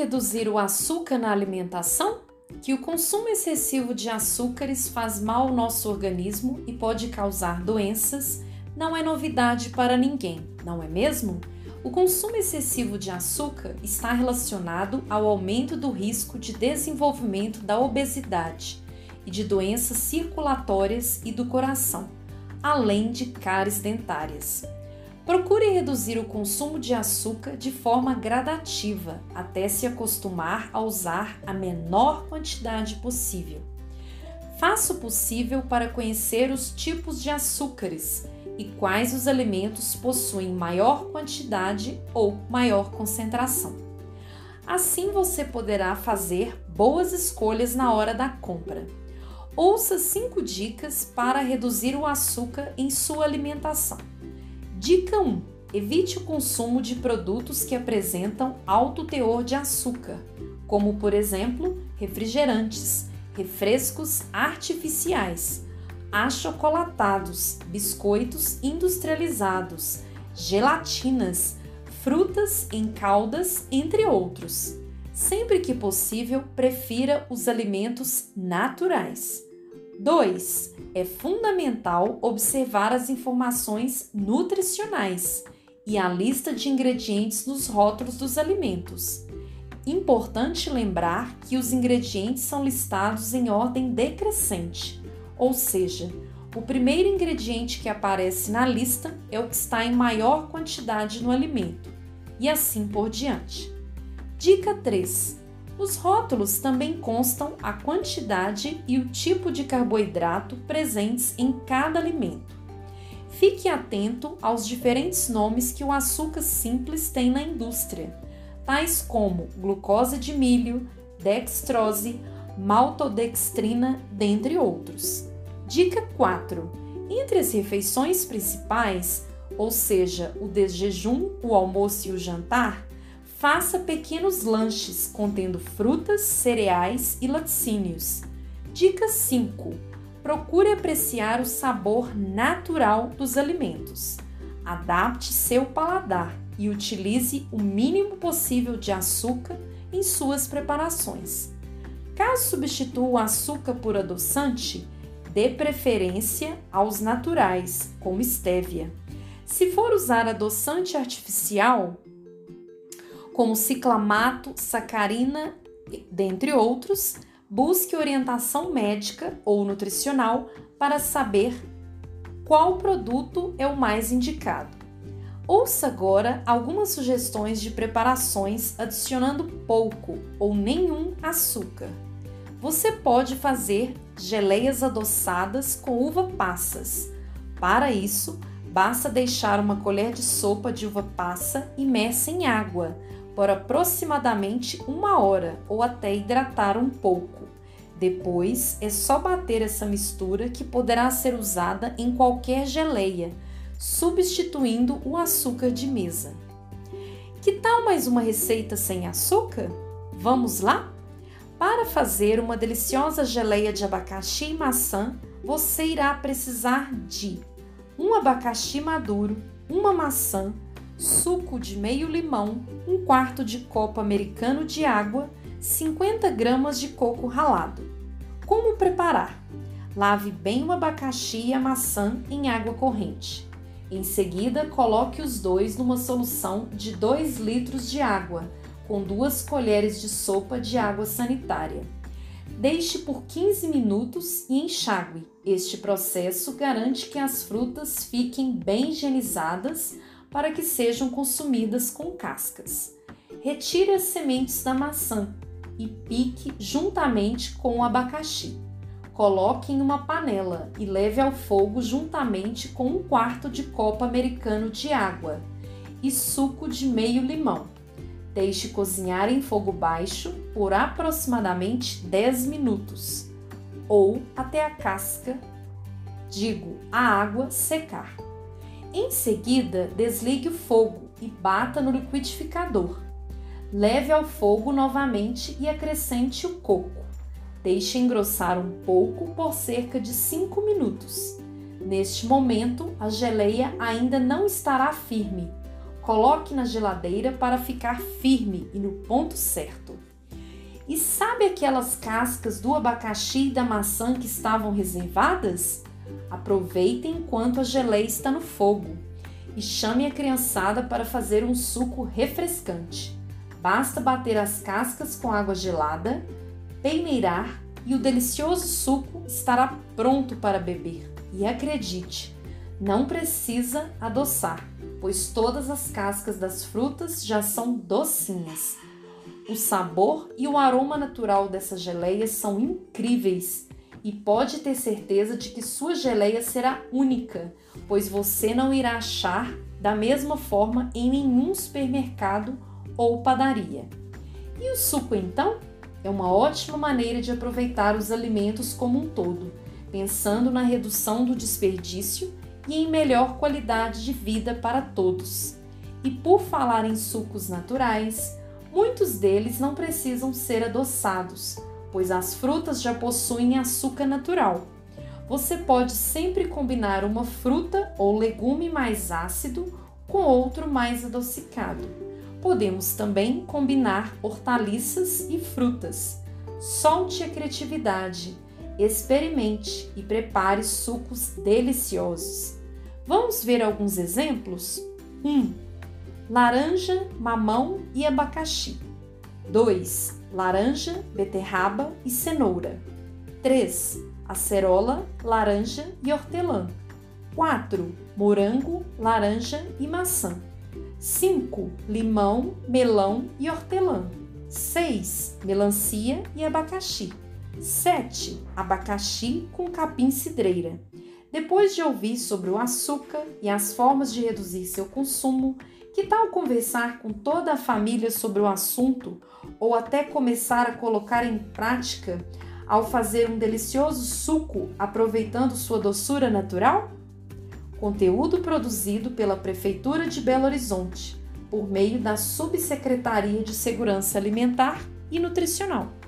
reduzir o açúcar na alimentação? Que o consumo excessivo de açúcares faz mal ao nosso organismo e pode causar doenças não é novidade para ninguém, não é mesmo? O consumo excessivo de açúcar está relacionado ao aumento do risco de desenvolvimento da obesidade e de doenças circulatórias e do coração, além de cáries dentárias. Procure reduzir o consumo de açúcar de forma gradativa até se acostumar a usar a menor quantidade possível. Faça o possível para conhecer os tipos de açúcares e quais os alimentos possuem maior quantidade ou maior concentração. Assim você poderá fazer boas escolhas na hora da compra. Ouça 5 dicas para reduzir o açúcar em sua alimentação. Dica 1: Evite o consumo de produtos que apresentam alto teor de açúcar, como por exemplo refrigerantes, refrescos artificiais, achocolatados, biscoitos industrializados, gelatinas, frutas em caldas, entre outros. Sempre que possível, prefira os alimentos naturais. 2. É fundamental observar as informações nutricionais e a lista de ingredientes nos rótulos dos alimentos. Importante lembrar que os ingredientes são listados em ordem decrescente, ou seja, o primeiro ingrediente que aparece na lista é o que está em maior quantidade no alimento, e assim por diante. Dica 3 os rótulos também constam a quantidade e o tipo de carboidrato presentes em cada alimento. Fique atento aos diferentes nomes que o açúcar simples tem na indústria, tais como glucose de milho, dextrose, maltodextrina, dentre outros. Dica 4. Entre as refeições principais, ou seja, o de jejum, o almoço e o jantar, Faça pequenos lanches contendo frutas, cereais e laticínios. Dica 5. Procure apreciar o sabor natural dos alimentos. Adapte seu paladar e utilize o mínimo possível de açúcar em suas preparações. Caso substitua o açúcar por adoçante, dê preferência aos naturais, como estévia. Se for usar adoçante artificial, como ciclamato, sacarina, dentre outros, busque orientação médica ou nutricional para saber qual produto é o mais indicado. Ouça agora algumas sugestões de preparações adicionando pouco ou nenhum açúcar. Você pode fazer geleias adoçadas com uva passas. Para isso, basta deixar uma colher de sopa de uva passa imersa em água por aproximadamente uma hora ou até hidratar um pouco. Depois é só bater essa mistura que poderá ser usada em qualquer geleia, substituindo o açúcar de mesa. Que tal mais uma receita sem açúcar? Vamos lá? Para fazer uma deliciosa geleia de abacaxi e maçã, você irá precisar de um abacaxi maduro, uma maçã, suco de meio limão, um quarto de copo americano de água, 50 gramas de coco ralado. Como preparar? Lave bem o abacaxi e a maçã em água corrente. Em seguida, coloque os dois numa solução de 2 litros de água, com duas colheres de sopa de água sanitária. Deixe por 15 minutos e enxague. Este processo garante que as frutas fiquem bem higienizadas para que sejam consumidas com cascas. Retire as sementes da maçã e pique juntamente com o abacaxi. Coloque em uma panela e leve ao fogo juntamente com um quarto de copo americano de água e suco de meio limão. Deixe cozinhar em fogo baixo por aproximadamente 10 minutos ou até a casca, digo, a água secar. Em seguida, desligue o fogo e bata no liquidificador. Leve ao fogo novamente e acrescente o coco. Deixe engrossar um pouco por cerca de 5 minutos. Neste momento, a geleia ainda não estará firme. coloque na geladeira para ficar firme e no ponto certo. E sabe aquelas cascas do abacaxi e da maçã que estavam reservadas? Aproveitem enquanto a geleia está no fogo e chame a criançada para fazer um suco refrescante. Basta bater as cascas com água gelada, peneirar e o delicioso suco estará pronto para beber. E acredite, não precisa adoçar, pois todas as cascas das frutas já são docinhas. O sabor e o aroma natural dessa geleia são incríveis e pode ter certeza de que sua geleia será única, pois você não irá achar da mesma forma em nenhum supermercado ou padaria. E o suco então? É uma ótima maneira de aproveitar os alimentos como um todo, pensando na redução do desperdício e em melhor qualidade de vida para todos. E por falar em sucos naturais, muitos deles não precisam ser adoçados pois as frutas já possuem açúcar natural. Você pode sempre combinar uma fruta ou legume mais ácido com outro mais adocicado. Podemos também combinar hortaliças e frutas. Solte a criatividade, experimente e prepare sucos deliciosos. Vamos ver alguns exemplos? 1. Um, laranja, mamão e abacaxi. 2 laranja, beterraba e cenoura. 3. Acerola, laranja e hortelã. 4. Morango, laranja e maçã. 5. Limão, melão e hortelã. 6. Melancia e abacaxi. 7. Abacaxi com capim cidreira. Depois de ouvir sobre o açúcar e as formas de reduzir seu consumo, que tal conversar com toda a família sobre o assunto ou até começar a colocar em prática ao fazer um delicioso suco aproveitando sua doçura natural? Conteúdo produzido pela Prefeitura de Belo Horizonte por meio da Subsecretaria de Segurança Alimentar e Nutricional.